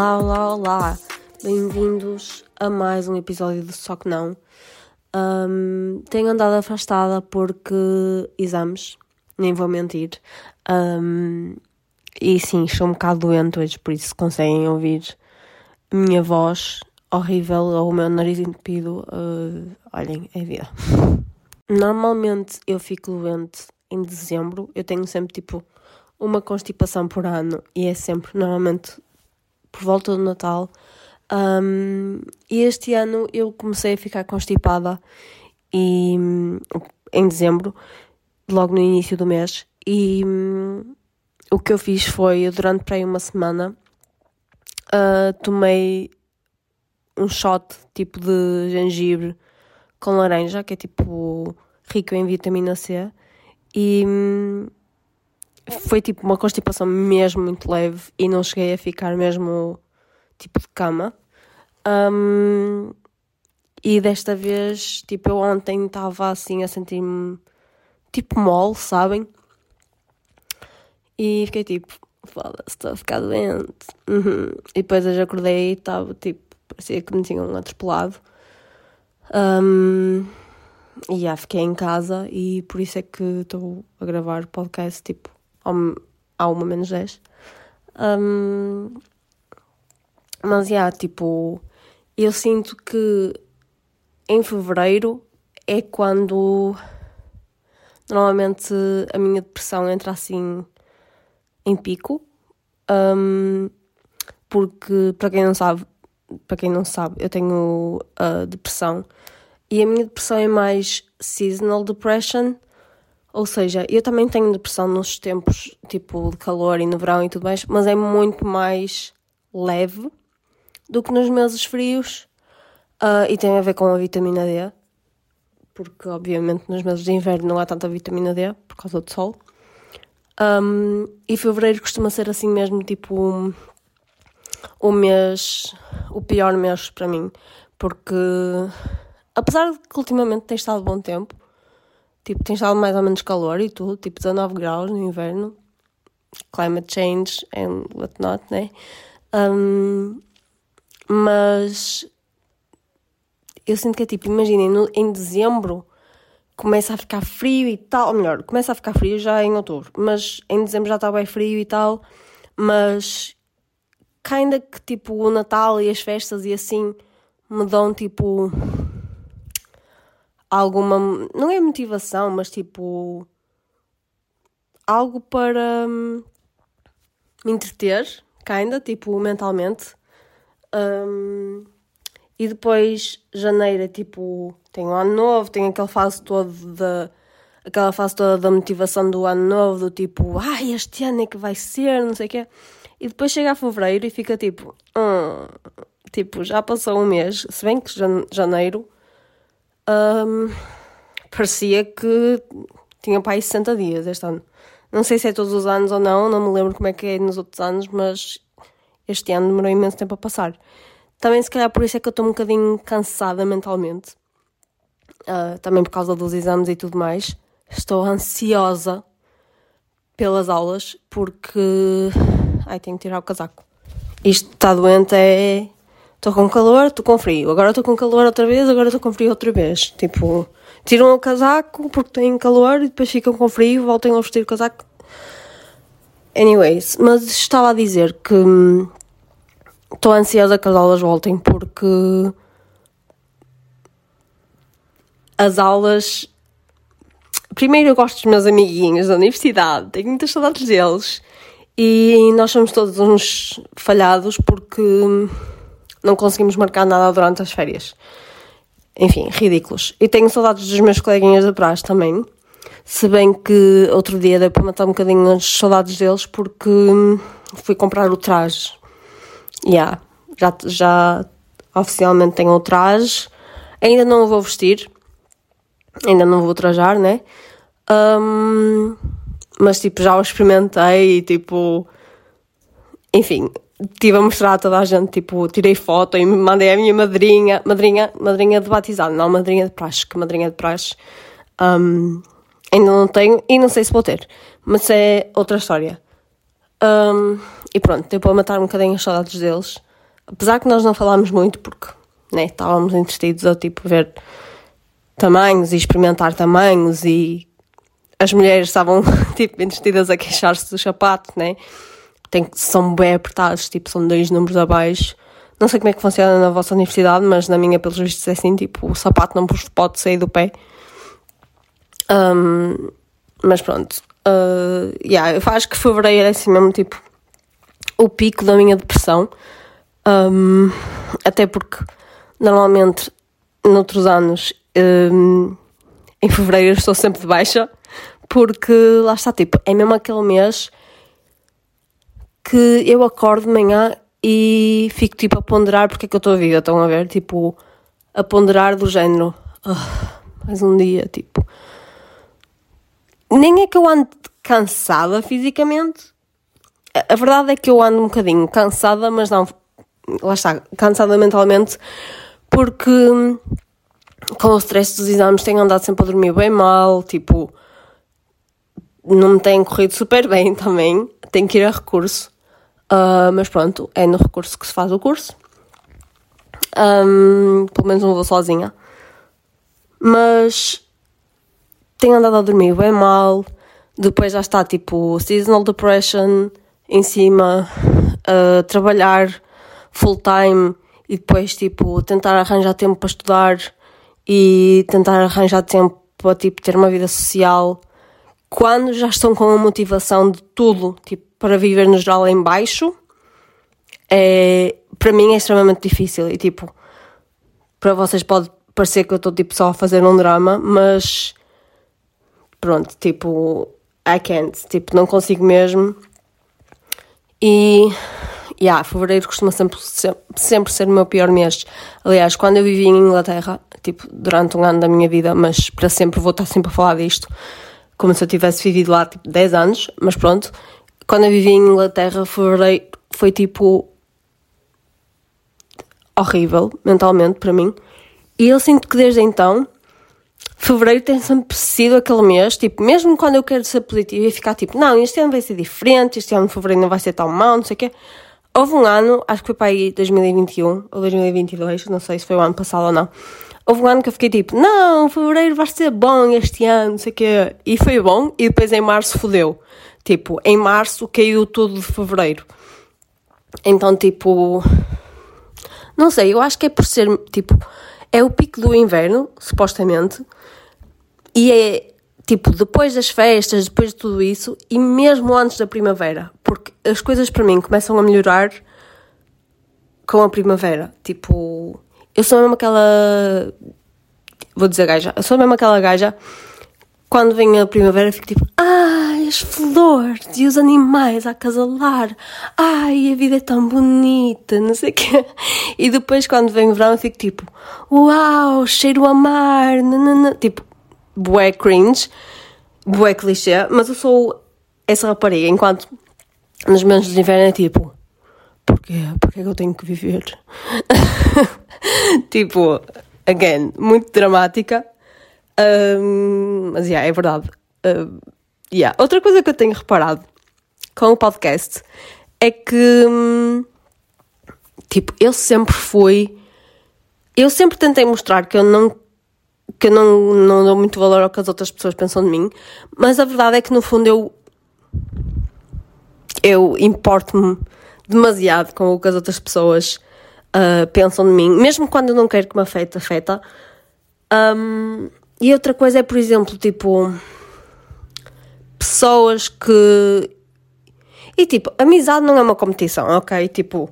Olá, olá, olá! Bem-vindos a mais um episódio do Só Que Não. Um, tenho andado afastada porque exames, nem vou mentir. Um, e sim, estou um bocado doente hoje, por isso conseguem ouvir a minha voz horrível ou o meu nariz entupido. Uh, olhem, é vida. Normalmente eu fico doente em dezembro, eu tenho sempre tipo uma constipação por ano e é sempre normalmente por volta do Natal. Um, e este ano eu comecei a ficar constipada e, em dezembro, logo no início do mês. E um, o que eu fiz foi, durante para aí uma semana, uh, tomei um shot tipo de gengibre com laranja, que é tipo rico em vitamina C. E foi tipo uma constipação mesmo muito leve e não cheguei a ficar mesmo tipo de cama. Um, e desta vez, tipo, eu ontem estava assim a sentir-me tipo mole, sabem? E fiquei tipo, foda-se, estou a ficar doente. Uhum. E depois já acordei e estava tipo, parecia que me tinham atropelado. Um, e já fiquei em casa e por isso é que estou a gravar podcast tipo ao, uma menos 10. Um, mas, já, yeah, tipo, eu sinto que em fevereiro é quando normalmente a minha depressão entra assim em pico. Um, porque, para quem não sabe, para quem não sabe, eu tenho uh, depressão e a minha depressão é mais seasonal depression, ou seja, eu também tenho depressão nos tempos tipo de calor e no verão e tudo mais, mas é muito mais leve do que nos meses frios uh, e tem a ver com a vitamina D, porque obviamente nos meses de inverno não há tanta vitamina D por causa do sol. Um, e fevereiro costuma ser assim mesmo, tipo o mês, o pior mês para mim, porque apesar de que ultimamente tem estado bom tempo, Tipo, tem estado mais ou menos calor e tudo, tipo 19 graus no inverno. Climate change and whatnot, né? Um, mas eu sinto que é tipo, imaginem, em dezembro começa a ficar frio e tal, ou melhor, começa a ficar frio já em outubro, mas em dezembro já está bem frio e tal, mas ainda que tipo o Natal e as festas e assim me dão tipo alguma. Não é motivação, mas tipo. Algo para hum, me entreter, kinda, tipo, mentalmente. Um, e depois, janeiro é tipo. Tem o ano novo, tem aquela fase toda da. Aquela fase toda da motivação do ano novo, do tipo, ai, ah, este ano é que vai ser, não sei o quê. E depois chega a fevereiro e fica tipo, hum, tipo, já passou um mês, se bem que janeiro um, parecia que tinha para aí 60 dias este ano. Não sei se é todos os anos ou não, não me lembro como é que é nos outros anos, mas este ano demorou imenso tempo a passar. Também, se calhar, por isso é que eu estou um bocadinho cansada mentalmente. Uh, também por causa dos exames e tudo mais. Estou ansiosa pelas aulas porque. Ai, tenho que tirar o casaco. Isto está doente é estou com calor, estou com frio, agora estou com calor outra vez, agora estou com frio outra vez. Tipo, tiram o casaco porque têm calor e depois ficam com frio, voltem a vestir o casaco. Anyways, mas estava a dizer que hum, estou ansiosa que as aulas voltem porque as aulas. Primeiro, eu gosto dos meus amiguinhos da universidade, tenho muitas saudades deles e nós somos todos uns falhados porque hum, não conseguimos marcar nada durante as férias. Enfim, ridículos. E tenho saudades dos meus coleguinhas da praxe também. Se bem que outro dia deu para matar um bocadinho as saudades deles porque fui comprar o traje. Yeah, já, já oficialmente tenho o traje. Ainda não o vou vestir. Ainda não vou trajar, né? Um, mas tipo, já o experimentei e tipo. Enfim, estive a mostrar a toda a gente, tipo, tirei foto e mandei a minha madrinha, madrinha, madrinha de batizado, não madrinha de praxe, que madrinha de praxe um, ainda não tenho e não sei se vou ter, mas é outra história. Um, e pronto, deu para matar um bocadinho as saudades deles. apesar que nós não falámos muito porque né, estávamos entretidos a tipo ver tamanhos e experimentar tamanhos e as mulheres estavam tipo entretidas a queixar-se do sapato, né? Tem, são bem apertados, tipo, são dois números abaixo. Não sei como é que funciona na vossa universidade, mas na minha, pelos vistos, é assim, tipo, o sapato não pode sair do pé. Um, mas pronto. Uh, yeah, eu acho que fevereiro é assim mesmo, tipo, o pico da minha depressão. Um, até porque, normalmente, noutros anos, um, em fevereiro estou sempre de baixa. Porque, lá está, tipo, é mesmo aquele mês que eu acordo de manhã e fico tipo a ponderar porque é que eu estou viva, estão a ver? Tipo, a ponderar do género. Oh, mais um dia, tipo. Nem é que eu ando cansada fisicamente. A verdade é que eu ando um bocadinho cansada, mas não. Lá está, cansada mentalmente, porque com o stress dos exames tenho andado sempre a dormir bem mal, tipo. Não me tem corrido super bem também. Tenho que ir a recurso. Uh, mas pronto, é no recurso que se faz o curso. Um, pelo menos não vou sozinha. Mas tenho andado a dormir bem mal. Depois já está tipo seasonal depression em cima, uh, trabalhar full time e depois tipo tentar arranjar tempo para estudar e tentar arranjar tempo para tipo ter uma vida social quando já estão com a motivação de tudo, tipo para viver no geral em baixo, é, para mim é extremamente difícil. E tipo, para vocês pode parecer que eu estou tipo só a fazer um drama, mas pronto, tipo, I can't, tipo, não consigo mesmo. E, yeah, fevereiro costuma sempre, sempre ser o meu pior mês. Aliás, quando eu vivi em Inglaterra, tipo, durante um ano da minha vida, mas para sempre vou estar sempre a falar disto, como se eu tivesse vivido lá, tipo, 10 anos, mas pronto, quando eu vivi em Inglaterra, foi, foi tipo horrível mentalmente para mim. E eu sinto que desde então, fevereiro tem sempre sido aquele mês, tipo, mesmo quando eu quero ser positiva e ficar tipo, não, este ano vai ser diferente, este ano de fevereiro não vai ser tão mau, não sei o quê. Houve um ano, acho que foi para aí 2021 ou 2022, não sei se foi o ano passado ou não. Houve um ano que eu fiquei tipo, não, fevereiro vai ser bom este ano, não sei o quê. E foi bom, e depois em março fodeu. Tipo, em março caiu tudo de fevereiro. Então, tipo. Não sei, eu acho que é por ser. Tipo, é o pico do inverno, supostamente. E é tipo depois das festas, depois de tudo isso, e mesmo antes da primavera. Porque as coisas para mim começam a melhorar com a primavera. Tipo, eu sou mesmo aquela. Vou dizer gaja. Eu sou mesmo aquela gaja quando vem a primavera, fico tipo, ai, as flores e os animais a acasalar, ai, a vida é tão bonita, não sei o quê. E depois, quando vem o verão, eu fico tipo, uau, cheiro a mar, nanana. tipo, bué cringe, bué clichê, mas eu sou essa rapariga, enquanto nos meses de inverno é tipo, porquê? Porquê que eu tenho que viver? tipo, again, muito dramática. Um, mas, yeah, é verdade. Uh, yeah. Outra coisa que eu tenho reparado com o podcast é que, hum, tipo, eu sempre fui. Eu sempre tentei mostrar que eu não. que eu não, não dou muito valor ao que as outras pessoas pensam de mim, mas a verdade é que no fundo eu. eu importo-me demasiado com o que as outras pessoas uh, pensam de mim, mesmo quando eu não quero que me afeta, afeta. Um, e outra coisa é, por exemplo, tipo, pessoas que. E tipo, amizade não é uma competição, ok? Tipo,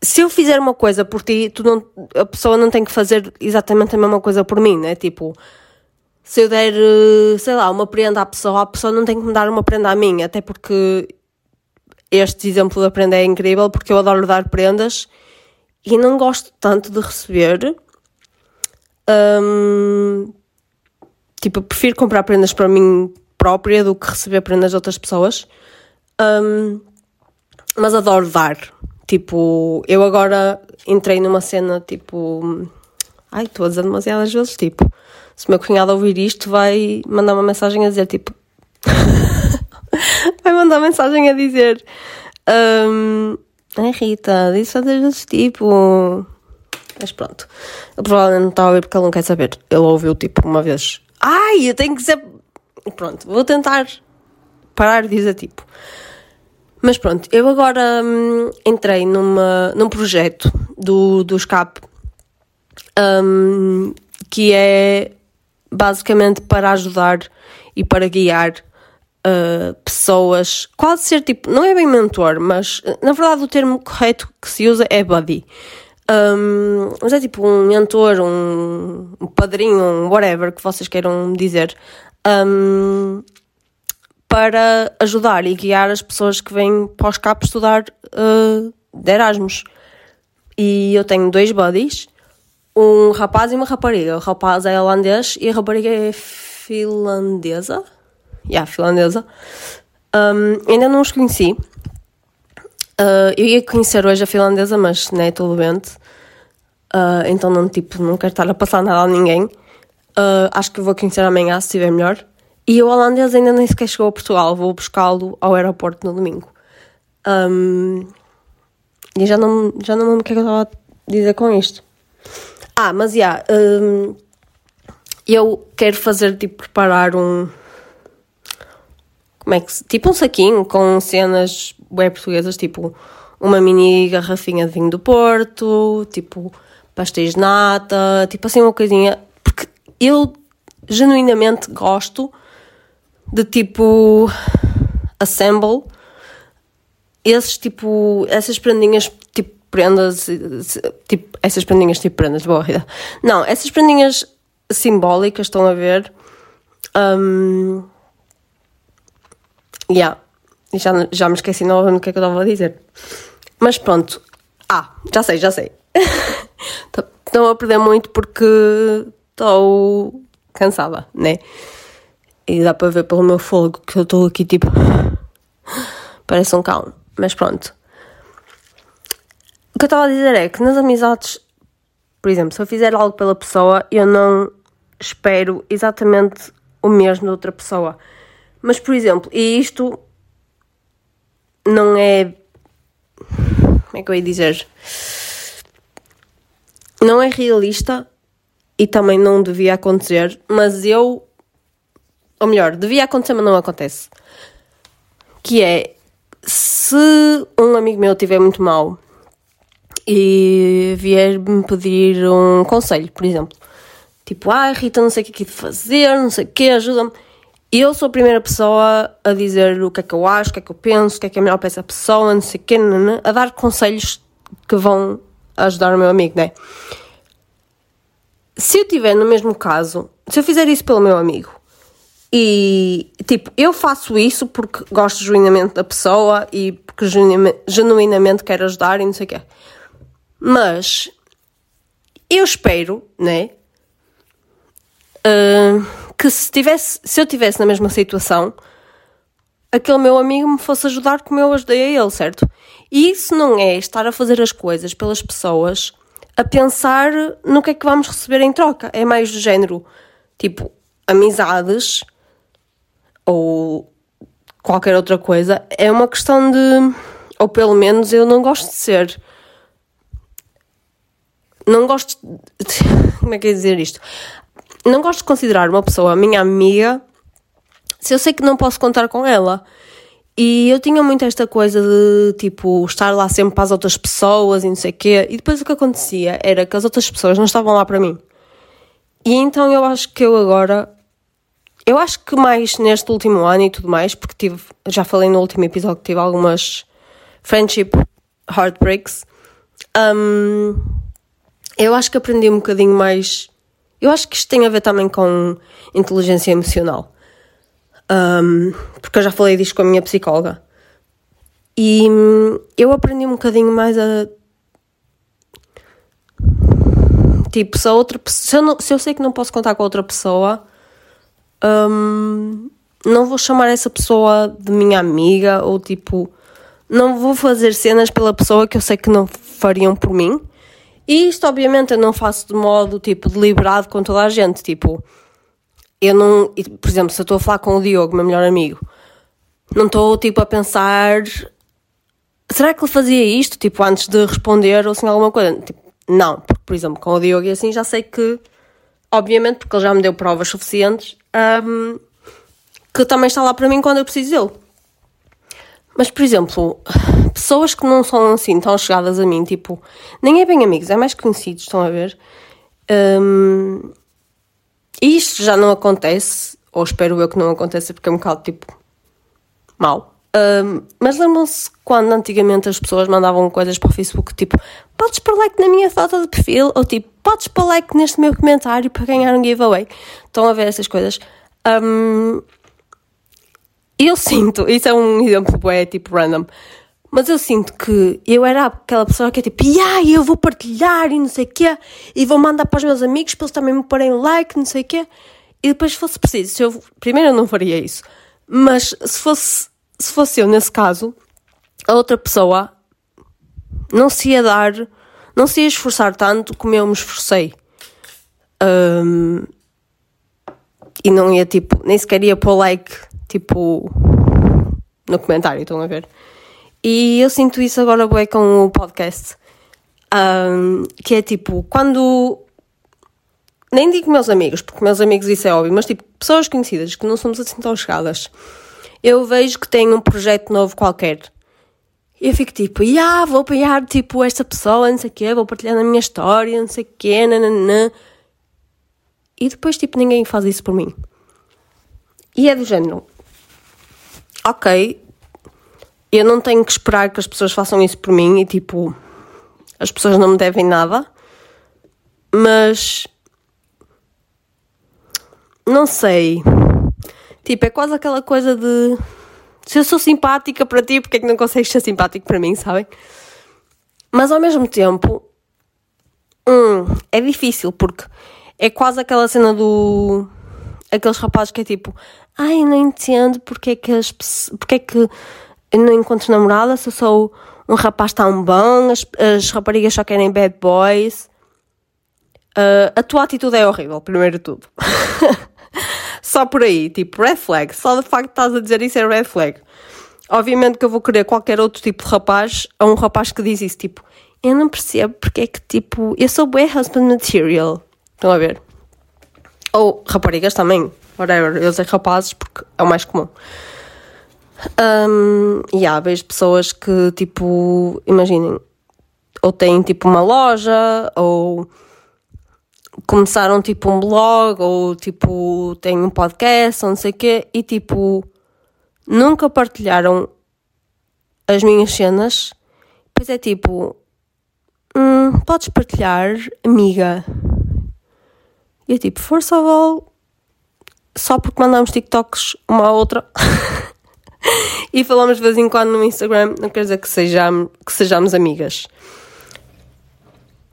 se eu fizer uma coisa por ti, tu não, a pessoa não tem que fazer exatamente a mesma coisa por mim, né? Tipo, se eu der, sei lá, uma prenda à pessoa, a pessoa não tem que me dar uma prenda a mim, até porque este exemplo da prenda é incrível, porque eu adoro dar prendas e não gosto tanto de receber. Um, Tipo, prefiro comprar prendas para mim própria do que receber prendas de outras pessoas. Um, mas adoro dar. Tipo, eu agora entrei numa cena tipo. Ai, estou a dizer demasiadas vezes. Tipo, se o meu cunhado ouvir isto, vai mandar uma mensagem a dizer tipo. vai mandar mensagem a dizer. Um, Ai Rita, disse fazer esse tipo. Mas pronto. Ele provavelmente não está a ouvir porque ele não quer saber. Ele ouviu tipo uma vez. Ai, eu tenho que ser. Pronto, vou tentar parar de dizer tipo. Mas pronto, eu agora hum, entrei numa, num projeto do, do SCAP hum, que é basicamente para ajudar e para guiar uh, pessoas, quase ser tipo, não é bem mentor, mas na verdade o termo correto que se usa é buddy. Um, mas é tipo um mentor, um, padrinho, um whatever que vocês queiram dizer, um, para ajudar e guiar as pessoas que vêm para os capos estudar uh, de Erasmus. E eu tenho dois buddies, um rapaz e uma rapariga. O rapaz é holandês e a rapariga é finlandesa. Yeah, finlandesa. Um, ainda não os conheci. Uh, eu ia conhecer hoje a finlandesa, mas né, estou doente. Uh, então não, tipo, não quero estar a passar nada a ninguém. Uh, acho que vou conhecer amanhã, se estiver melhor. E o holandês ainda nem sequer chegou a Portugal. Vou buscá-lo ao aeroporto no domingo. Um, e já não, já não lembro o que é que eu estava a dizer com isto. Ah, mas já. Yeah, um, eu quero fazer, tipo, preparar um como é que se, tipo um saquinho com cenas web portuguesas, tipo uma mini garrafinha de vinho do Porto, tipo pastéis de nata, tipo assim uma coisinha, porque eu genuinamente gosto de tipo assemble esses tipo, essas prendinhas tipo prendas, tipo, essas prendinhas tipo prendas, boa vida. Não, essas prendinhas simbólicas, estão a ver? Um, Yeah. Já, já me esqueci novamente o que é que eu estava a dizer. Mas pronto. Ah, já sei, já sei. Estão a perder muito porque estou cansada, né? E dá para ver pelo meu fogo que eu estou aqui tipo. Parece um cão. Mas pronto. O que eu estava a dizer é que nas amizades, por exemplo, se eu fizer algo pela pessoa, eu não espero exatamente o mesmo da outra pessoa. Mas, por exemplo, e isto não é. Como é que eu ia dizer? Não é realista e também não devia acontecer, mas eu. Ou melhor, devia acontecer, mas não acontece. Que é. Se um amigo meu estiver muito mal e vier me pedir um conselho, por exemplo, tipo, ah, Rita, não sei o que é que de fazer, não sei o que, ajuda-me eu sou a primeira pessoa a dizer o que é que eu acho, o que é que eu penso, o que é que é melhor para essa pessoa, não sei o quê, a dar conselhos que vão ajudar o meu amigo, né? Se eu tiver no mesmo caso, se eu fizer isso pelo meu amigo e, tipo, eu faço isso porque gosto genuinamente da pessoa e porque genuinamente, genuinamente quero ajudar e não sei o quê. Mas eu espero, né? Uh, que se, tivesse, se eu tivesse na mesma situação, aquele meu amigo me fosse ajudar como eu ajudei a ele, certo? E isso não é estar a fazer as coisas pelas pessoas a pensar no que é que vamos receber em troca. É mais do género, tipo, amizades ou qualquer outra coisa. É uma questão de. Ou pelo menos eu não gosto de ser. Não gosto. De, como é que é dizer isto? Não gosto de considerar uma pessoa minha amiga se eu sei que não posso contar com ela. E eu tinha muito esta coisa de, tipo, estar lá sempre para as outras pessoas e não sei o quê. E depois o que acontecia era que as outras pessoas não estavam lá para mim. E então eu acho que eu agora. Eu acho que mais neste último ano e tudo mais, porque tive. Já falei no último episódio que tive algumas friendship heartbreaks. Um, eu acho que aprendi um bocadinho mais eu acho que isto tem a ver também com inteligência emocional. Um, porque eu já falei disto com a minha psicóloga. E hum, eu aprendi um bocadinho mais a. Tipo, se, a outra, se, eu, não, se eu sei que não posso contar com outra pessoa, um, não vou chamar essa pessoa de minha amiga ou tipo. Não vou fazer cenas pela pessoa que eu sei que não fariam por mim. E isto, obviamente, eu não faço de modo, tipo, deliberado com toda a gente. Tipo, eu não... Por exemplo, se eu estou a falar com o Diogo, meu melhor amigo, não estou, tipo, a pensar... será que ele fazia isto, tipo, antes de responder ou assim alguma coisa? Tipo, não, porque, por exemplo, com o Diogo e assim já sei que, obviamente, porque ele já me deu provas suficientes, um, que também está lá para mim quando eu preciso dele. Mas, por exemplo, pessoas que não são assim tão chegadas a mim, tipo, nem é bem amigos, é mais conhecidos, estão a ver? Um, e isto já não acontece, ou espero eu que não aconteça, porque é um bocado tipo mal Um, mas lembram-se quando antigamente as pessoas mandavam coisas para o Facebook tipo podes pôr like na minha foto de perfil ou tipo podes pôr like neste meu comentário para ganhar um giveaway. Estão a ver essas coisas. Um, eu sinto, isso é um exemplo é tipo random, mas eu sinto que eu era aquela pessoa que é tipo, yeah, eu vou partilhar e não sei o quê, e vou mandar para os meus amigos para eles também me porem like, não sei o quê. E depois, se fosse preciso, eu, primeiro eu não faria isso, mas se fosse, se fosse eu nesse caso, a outra pessoa não se ia dar, não se ia esforçar tanto como eu me esforcei. Um, e não ia tipo, nem sequer ia pôr like, tipo, no comentário, estão a ver? E eu sinto isso agora bem com o podcast. Um, que é tipo, quando. Nem digo meus amigos, porque meus amigos isso é óbvio, mas tipo, pessoas conhecidas que não somos assim tão chegadas. Eu vejo que têm um projeto novo qualquer. E eu fico tipo, ah, vou apoiar tipo esta pessoa, não sei o quê, vou partilhar na minha história, não sei o quê, nananã. E depois tipo, ninguém faz isso por mim. E é do género. Ok, eu não tenho que esperar que as pessoas façam isso por mim e tipo, as pessoas não me devem nada, mas não sei. Tipo, é quase aquela coisa de se eu sou simpática para ti, porque é que não consegues ser simpático para mim, sabem? Mas ao mesmo tempo, hum, é difícil porque é quase aquela cena do aqueles rapazes que é tipo, ai, não entendo porque é que as porque é que eu não encontro namorada, se eu sou um rapaz tão bom, as, as raparigas só querem bad boys. Uh, a tua atitude é horrível, primeiro de tudo. só por aí, tipo, red flag. Só de facto estás a dizer isso é red flag. Obviamente que eu vou querer qualquer outro tipo de rapaz a um rapaz que diz isso, tipo, eu não percebo porque é que, tipo, eu sou bem husband material. Estão a ver? Ou raparigas também, whatever. Eu sei rapazes porque é o mais comum. Um, e há vejo pessoas que, tipo, imaginem, ou têm tipo uma loja, ou começaram tipo um blog, ou tipo têm um podcast, ou não sei o quê, e tipo, nunca partilharam as minhas cenas. Pois é tipo, hum, podes partilhar, amiga. E é tipo, first of all, só porque mandamos TikToks uma à outra. e falamos de vez em quando no Instagram, não quer dizer que sejamos, que sejamos amigas.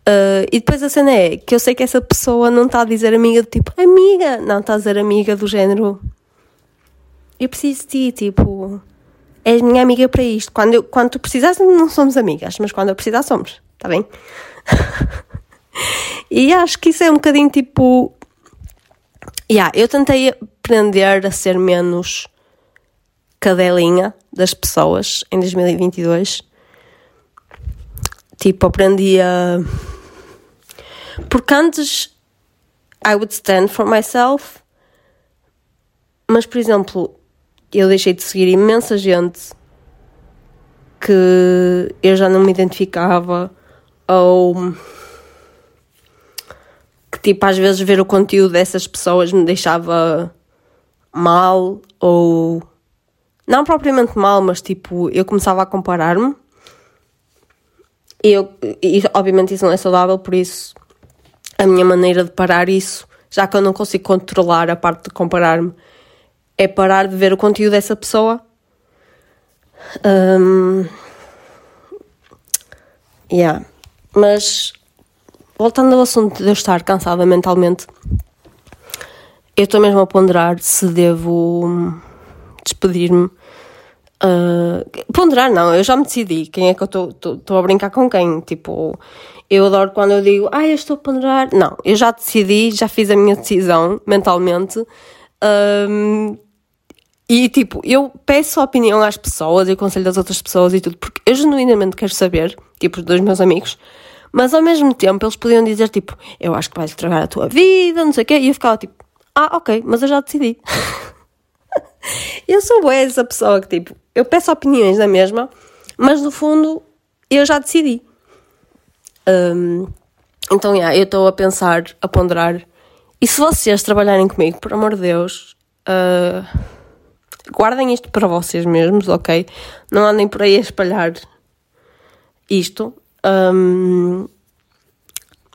Uh, e depois a cena é que eu sei que essa pessoa não está a dizer amiga do tipo amiga, não está a dizer amiga do género eu preciso de ti, tipo, és minha amiga para isto. Quando, eu, quando tu não somos amigas, mas quando eu precisar, somos, está bem? e acho que isso é um bocadinho tipo. Yeah, eu tentei aprender a ser menos cadelinha das pessoas em 2022. Tipo, aprendi a. Porque antes I would stand for myself, mas por exemplo, eu deixei de seguir imensa gente que eu já não me identificava ou que tipo às vezes ver o conteúdo dessas pessoas me deixava mal ou não propriamente mal, mas tipo, eu começava a comparar-me. E, eu, e obviamente isso não é saudável, por isso a minha maneira de parar isso, já que eu não consigo controlar a parte de comparar-me, é parar de ver o conteúdo dessa pessoa. Um, yeah. Mas voltando ao assunto de eu estar cansada mentalmente, eu estou mesmo a ponderar se devo despedir-me. Uh, ponderar, não, eu já me decidi quem é que eu estou a brincar com quem. Tipo, eu adoro quando eu digo, ah, eu estou a ponderar. Não, eu já decidi, já fiz a minha decisão mentalmente. Um, E tipo, eu peço opinião às pessoas e conselho das outras pessoas e tudo, porque eu genuinamente quero saber, tipo, dos meus amigos, mas ao mesmo tempo eles podiam dizer tipo, eu acho que vais estragar a tua vida, não sei o quê, e eu ficava tipo, ah, ok, mas eu já decidi. eu sou essa pessoa que tipo, eu peço opiniões da mesma, mas no fundo eu já decidi. Um, então, yeah, eu estou a pensar, a ponderar. E se vocês trabalharem comigo, por amor de Deus, uh, guardem isto para vocês mesmos, ok? Não andem por aí a espalhar isto. Um,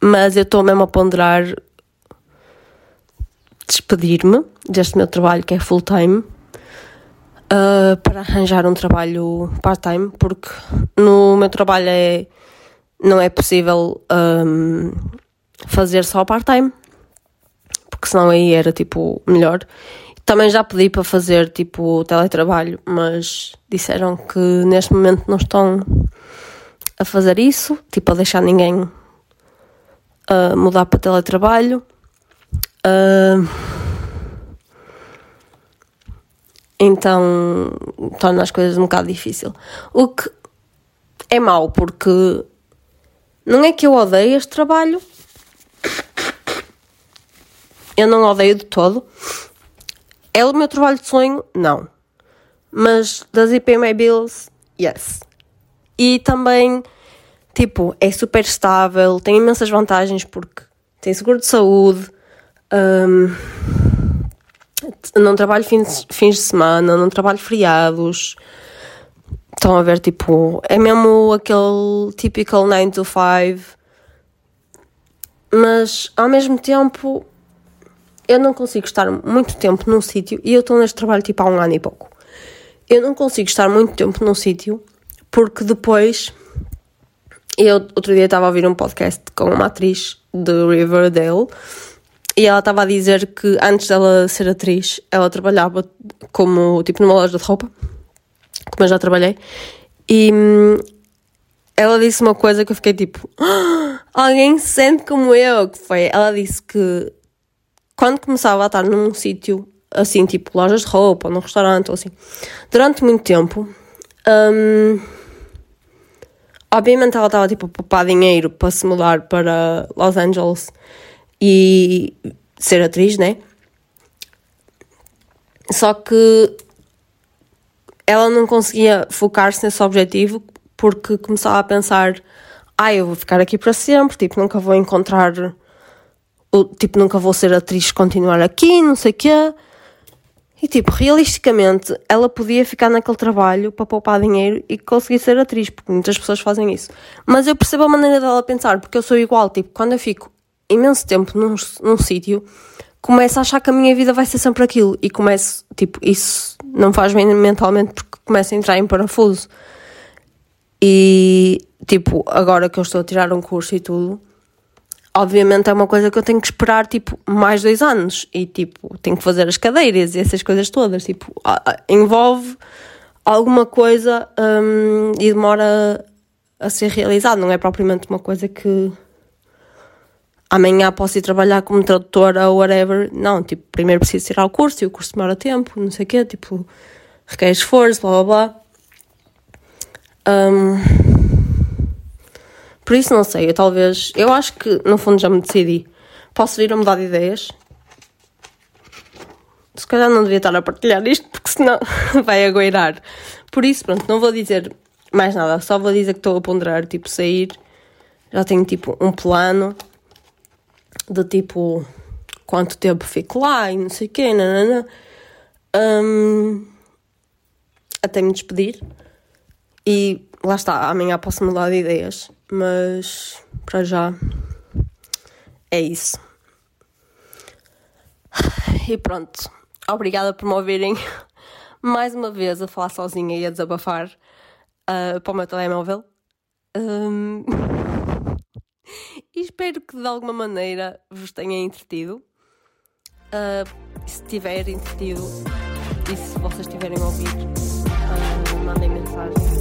mas eu estou mesmo a ponderar despedir-me deste meu trabalho que é full time uh, para arranjar um trabalho part-time, porque no meu trabalho é, não é possível um, fazer só part-time, porque senão aí era tipo melhor. Também já pedi para fazer tipo teletrabalho, mas disseram que neste momento não estão a fazer isso, tipo a deixar ninguém uh, mudar para teletrabalho. Uh, então torna as coisas um bocado difícil. O que é mau, porque não é que eu odeio este trabalho, eu não odeio de todo. É o meu trabalho de sonho? Não. Mas it pay my bills? Yes. E também, tipo, é super estável, tem imensas vantagens porque tem seguro de saúde, um, não trabalho fins, fins de semana, não trabalho feriados. Estão a ver, tipo, é mesmo aquele typical 9 to 5. Mas ao mesmo tempo, eu não consigo estar muito tempo num sítio e eu estou neste trabalho tipo há um ano e pouco. Eu não consigo estar muito tempo num sítio porque depois. Eu outro dia estava a ouvir um podcast com uma atriz de Riverdale e ela estava a dizer que antes dela ser atriz, ela trabalhava como, tipo, numa loja de roupa, como eu já trabalhei, e hum, ela disse uma coisa que eu fiquei tipo, ah, alguém se sente como eu, que foi, ela disse que quando começava a estar num sítio, assim, tipo, lojas de roupa, ou num restaurante, ou assim, durante muito tempo, hum, obviamente ela estava, tipo, a poupar dinheiro para se mudar para Los Angeles, e ser atriz, né? Só que ela não conseguia focar-se nesse objetivo porque começava a pensar: ah, eu vou ficar aqui para sempre, tipo, nunca vou encontrar, tipo, nunca vou ser atriz, continuar aqui, não sei o quê. E tipo, realisticamente, ela podia ficar naquele trabalho para poupar dinheiro e conseguir ser atriz, porque muitas pessoas fazem isso. Mas eu percebo a maneira dela pensar, porque eu sou igual, tipo, quando eu fico imenso tempo num, num sítio, começo a achar que a minha vida vai ser sempre aquilo. E começo, tipo, isso não faz bem mentalmente porque começo a entrar em parafuso. E, tipo, agora que eu estou a tirar um curso e tudo, obviamente é uma coisa que eu tenho que esperar, tipo, mais dois anos. E, tipo, tenho que fazer as cadeiras e essas coisas todas. Tipo, envolve alguma coisa hum, e demora a ser realizado. Não é propriamente uma coisa que amanhã posso ir trabalhar como tradutora ou whatever. Não, tipo, primeiro preciso tirar o curso e o curso demora tempo, não sei o quê, tipo, requer esforço, blá blá blá. Um, por isso não sei, eu talvez, eu acho que no fundo já me decidi. Posso vir a mudar de ideias. Se calhar não devia estar a partilhar isto porque senão vai agoirar. Por isso, pronto, não vou dizer mais nada, só vou dizer que estou a ponderar, tipo, sair. Já tenho tipo um plano de tipo quanto tempo fico lá e não sei o quê. Um, até me despedir. E lá está, amanhã posso mudar de ideias, mas para já é isso. E pronto, obrigada por me ouvirem mais uma vez a falar sozinha e a desabafar uh, para o meu telemóvel. Um... e espero que de alguma maneira vos tenha entretido. Uh, se tiver entretido e se vocês tiverem ouvido, uh, mandem mensagem